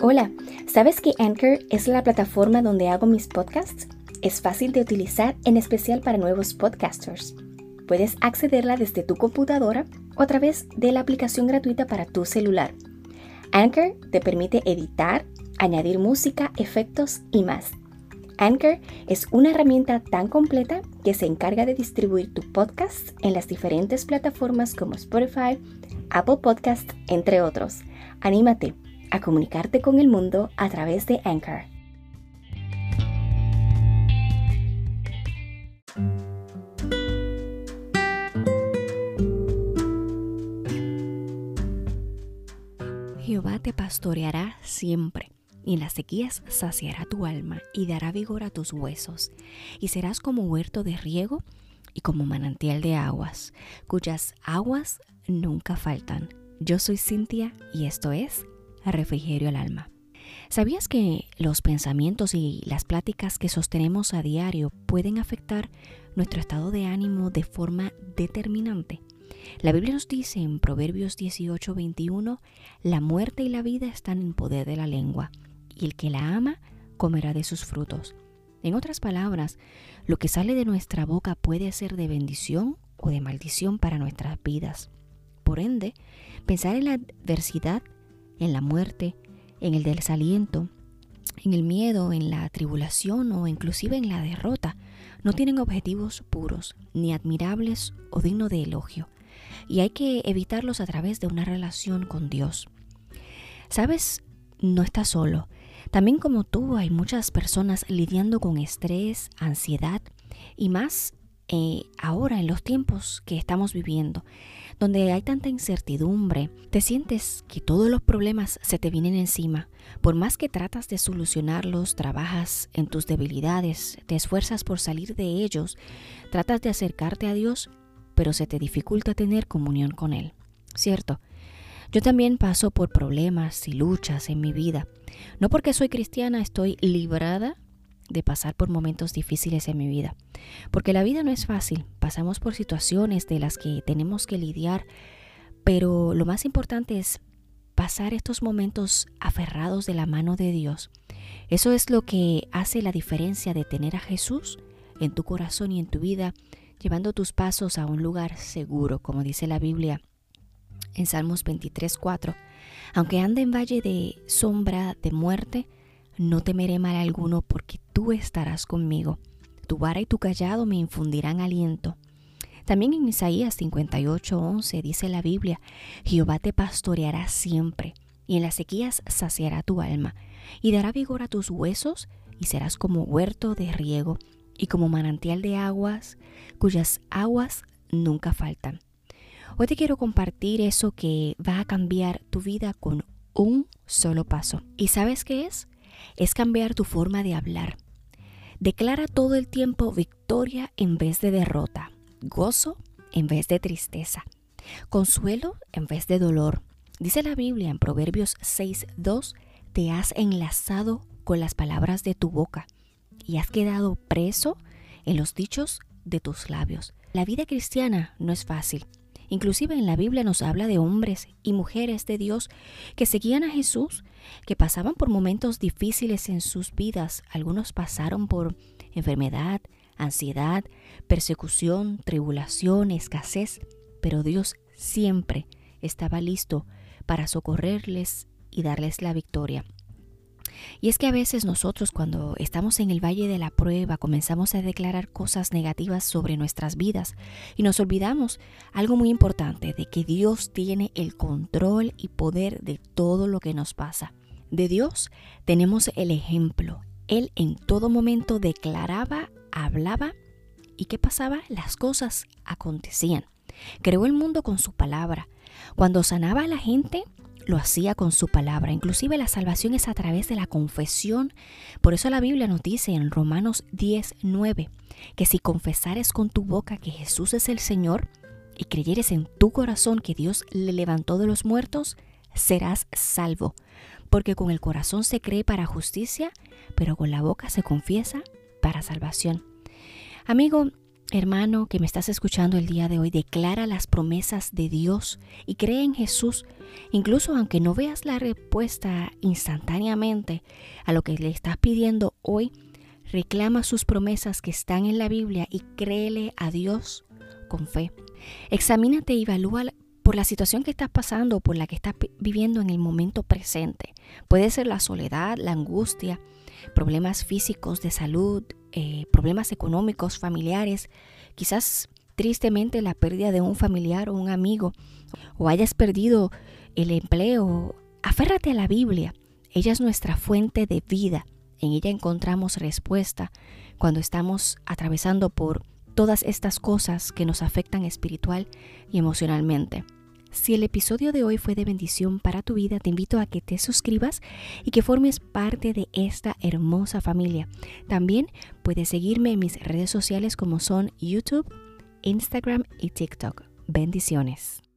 Hola, ¿sabes que Anchor es la plataforma donde hago mis podcasts? Es fácil de utilizar, en especial para nuevos podcasters. Puedes accederla desde tu computadora o a través de la aplicación gratuita para tu celular. Anchor te permite editar, añadir música, efectos y más. Anchor es una herramienta tan completa que se encarga de distribuir tu podcast en las diferentes plataformas como Spotify, Apple Podcast, entre otros. Anímate a comunicarte con el mundo a través de Anchor. Jehová te pastoreará siempre, y en las sequías saciará tu alma y dará vigor a tus huesos, y serás como huerto de riego y como manantial de aguas, cuyas aguas nunca faltan. Yo soy Cintia y esto es Refrigerio al Alma. ¿Sabías que los pensamientos y las pláticas que sostenemos a diario pueden afectar nuestro estado de ánimo de forma determinante? La Biblia nos dice en Proverbios 18:21, la muerte y la vida están en poder de la lengua, y el que la ama comerá de sus frutos. En otras palabras, lo que sale de nuestra boca puede ser de bendición o de maldición para nuestras vidas. Por ende, pensar en la adversidad, en la muerte, en el desaliento, en el miedo, en la tribulación o inclusive en la derrota, no tienen objetivos puros, ni admirables o dignos de elogio, y hay que evitarlos a través de una relación con Dios. Sabes, no estás solo. También como tú hay muchas personas lidiando con estrés, ansiedad y más eh, ahora en los tiempos que estamos viviendo, donde hay tanta incertidumbre, te sientes que todos los problemas se te vienen encima. Por más que tratas de solucionarlos, trabajas en tus debilidades, te esfuerzas por salir de ellos, tratas de acercarte a Dios, pero se te dificulta tener comunión con Él. ¿Cierto? Yo también paso por problemas y luchas en mi vida. No porque soy cristiana estoy librada de pasar por momentos difíciles en mi vida. Porque la vida no es fácil, pasamos por situaciones de las que tenemos que lidiar, pero lo más importante es pasar estos momentos aferrados de la mano de Dios. Eso es lo que hace la diferencia de tener a Jesús en tu corazón y en tu vida, llevando tus pasos a un lugar seguro, como dice la Biblia en Salmos 23:4. Aunque ande en valle de sombra de muerte, no temeré mal alguno porque tú estarás conmigo. Tu vara y tu callado me infundirán aliento. También en Isaías 58:11 dice la Biblia, Jehová te pastoreará siempre, y en las sequías saciará tu alma, y dará vigor a tus huesos, y serás como huerto de riego, y como manantial de aguas, cuyas aguas nunca faltan. Hoy te quiero compartir eso que va a cambiar tu vida con un solo paso. ¿Y sabes qué es? es cambiar tu forma de hablar. Declara todo el tiempo victoria en vez de derrota, gozo en vez de tristeza, consuelo en vez de dolor. Dice la Biblia en Proverbios 6.2, te has enlazado con las palabras de tu boca y has quedado preso en los dichos de tus labios. La vida cristiana no es fácil. Inclusive en la Biblia nos habla de hombres y mujeres de Dios que seguían a Jesús, que pasaban por momentos difíciles en sus vidas. Algunos pasaron por enfermedad, ansiedad, persecución, tribulación, escasez, pero Dios siempre estaba listo para socorrerles y darles la victoria. Y es que a veces nosotros cuando estamos en el valle de la prueba comenzamos a declarar cosas negativas sobre nuestras vidas y nos olvidamos algo muy importante, de que Dios tiene el control y poder de todo lo que nos pasa. De Dios tenemos el ejemplo. Él en todo momento declaraba, hablaba y ¿qué pasaba? Las cosas acontecían. Creó el mundo con su palabra. Cuando sanaba a la gente, lo hacía con su palabra. Inclusive la salvación es a través de la confesión. Por eso la Biblia nos dice en Romanos 10, 9, que si confesares con tu boca que Jesús es el Señor y creyeres en tu corazón que Dios le levantó de los muertos, serás salvo. Porque con el corazón se cree para justicia, pero con la boca se confiesa para salvación. Amigo, Hermano que me estás escuchando el día de hoy, declara las promesas de Dios y cree en Jesús. Incluso aunque no veas la respuesta instantáneamente a lo que le estás pidiendo hoy, reclama sus promesas que están en la Biblia y créele a Dios con fe. Examínate y evalúa por la situación que estás pasando, por la que estás viviendo en el momento presente. Puede ser la soledad, la angustia, problemas físicos de salud, eh, problemas económicos, familiares, quizás tristemente la pérdida de un familiar o un amigo, o hayas perdido el empleo. Aférrate a la Biblia. Ella es nuestra fuente de vida. En ella encontramos respuesta cuando estamos atravesando por todas estas cosas que nos afectan espiritual y emocionalmente. Si el episodio de hoy fue de bendición para tu vida, te invito a que te suscribas y que formes parte de esta hermosa familia. También puedes seguirme en mis redes sociales como son YouTube, Instagram y TikTok. Bendiciones.